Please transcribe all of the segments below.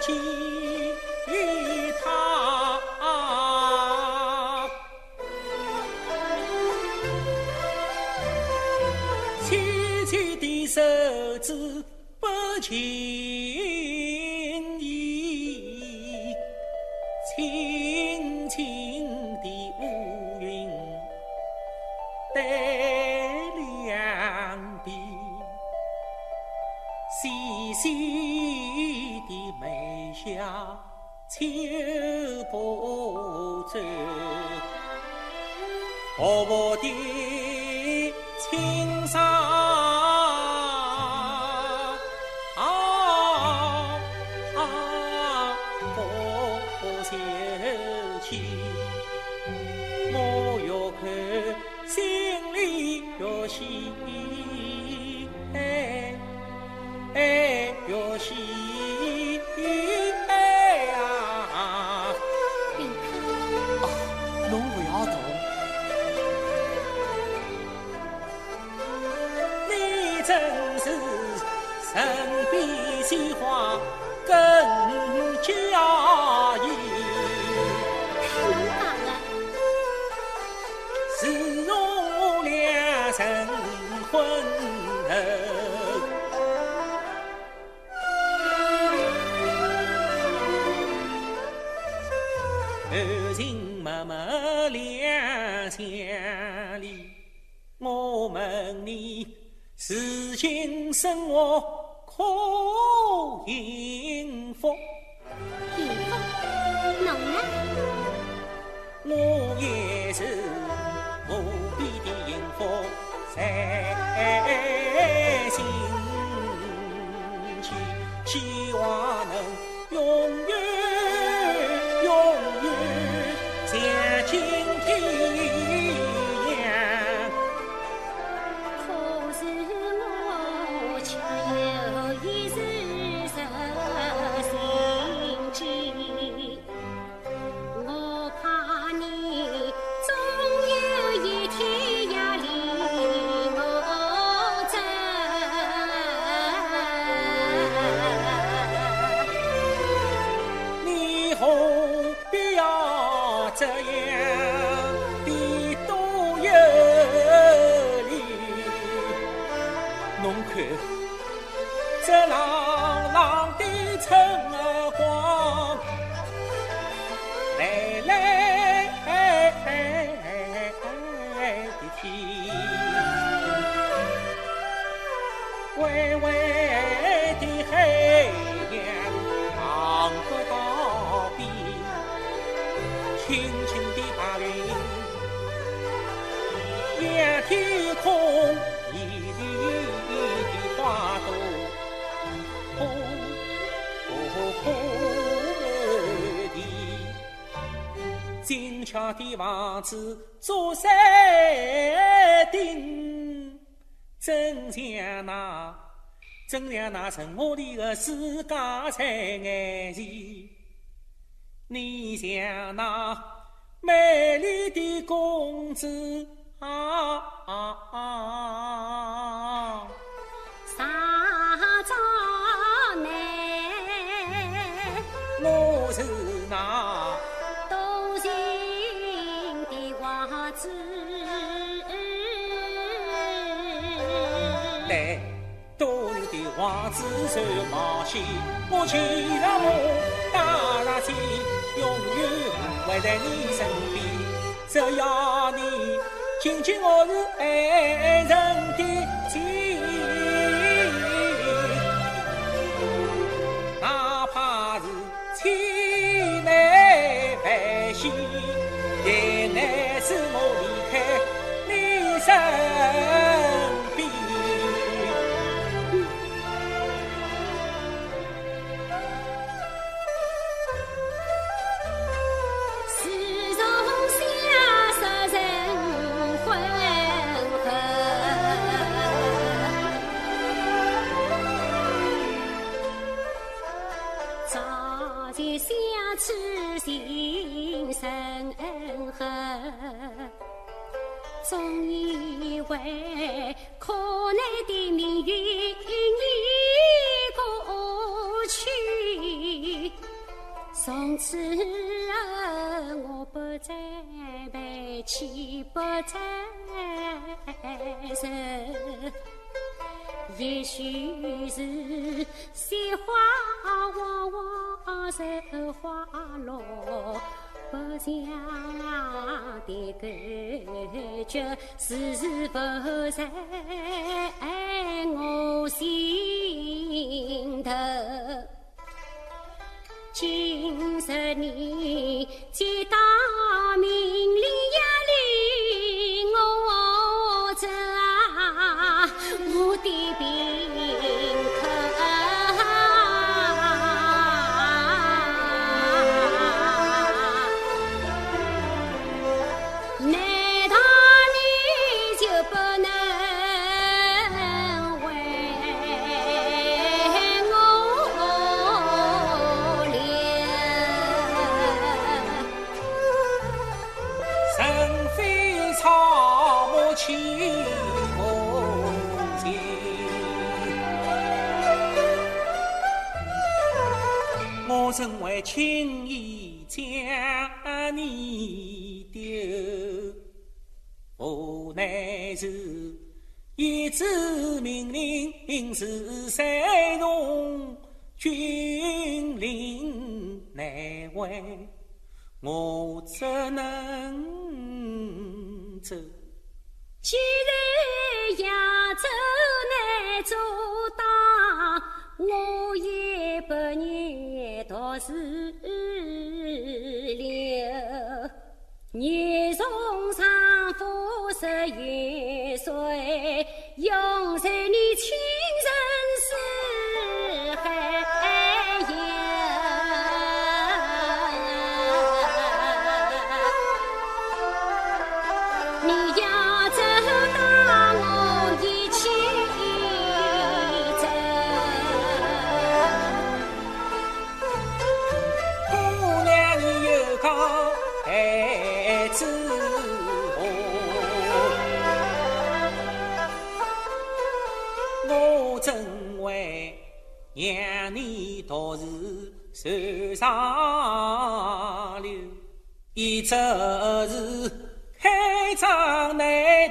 其他。萋萋的手指不轻易，轻轻的乌云带两鬓，细细秋波皱，薄薄的青纱啊不秀气，我越看心里越喜，你真是人比鲜花更佳意，侬讲的，是容两成婚头。柔情脉脉两相离，我问你，是今生活可幸福？幸福，侬呢？我也是无比的幸福在心间，希望能永远永远像今微微的黑阳望不到边，轻轻的白云仰天空，一缕的花朵扑扑满地，精巧的房子做山顶，真像那真像那神话里的世界在眼前。你像那美丽的公主我牵上马，打上天，永远护卫在你身边。只要你紧紧我是爱人的心，哪怕是千难万险，也难使我离开你身处情深厚，总以为可难的命运已过去。从此我不再悲泣，不再愁。也许是鲜花往往柔花落，不想的感觉时时不在我心头。今日你接到我怎会轻易将你丢？无奈是一纸命令是山重，军令难违。我只能走。既然扬州难阻挡，我也不愿若是留。你从长夫十元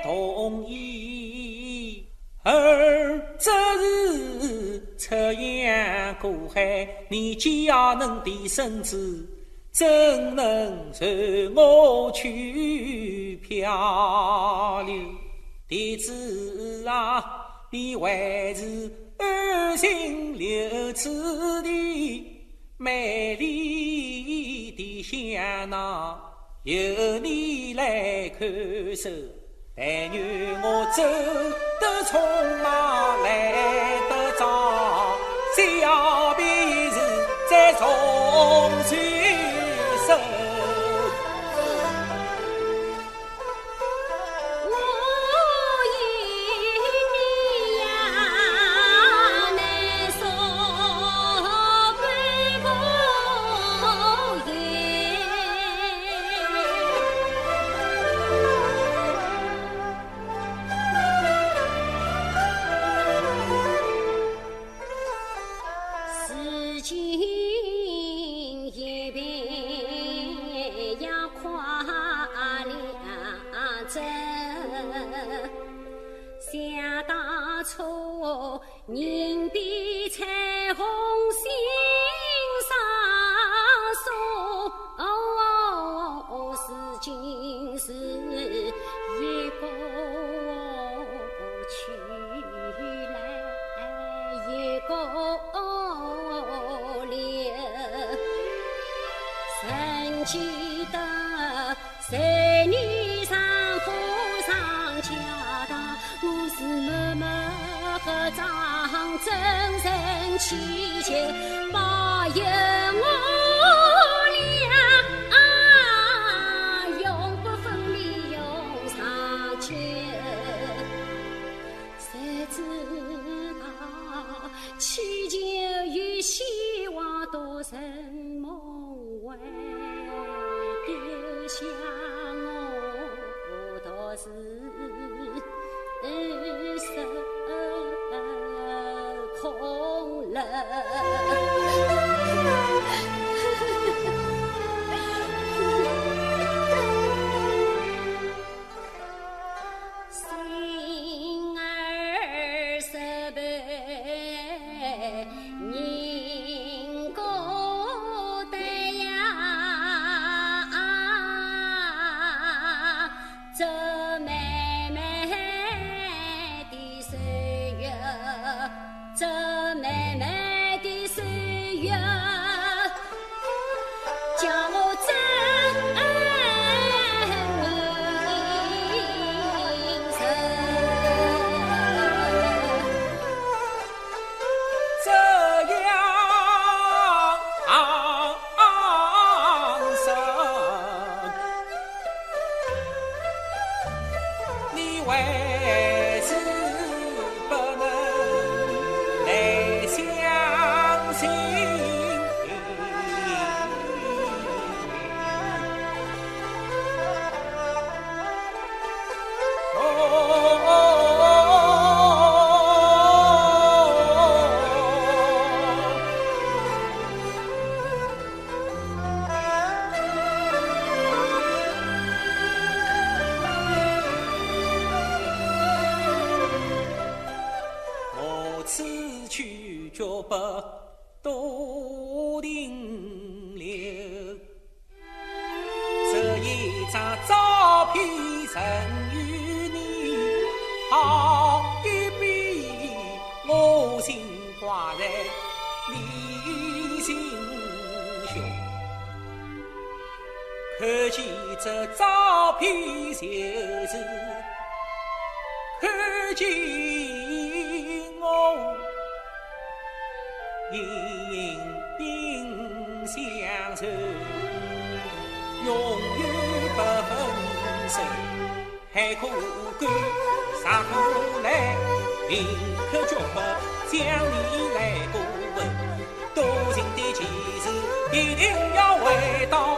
同意，二则是出洋过海，你既要能的身子，怎能随我去漂流？弟子啊，你还是安心留此地。美丽的香囊由你来看守，但愿我走得匆忙来得早，小便是再重随花两洲，想当初人比彩虹心上锁，如今是一个去来一个留。曾记张，真诚祈求保佑我赠与你，好一比我心挂在你心胸。看见这照片就是看见我。隐隐相随，永远不分手。海枯干，上过来，林肯绝不将你来过问。多情的骑士，一定要，回到。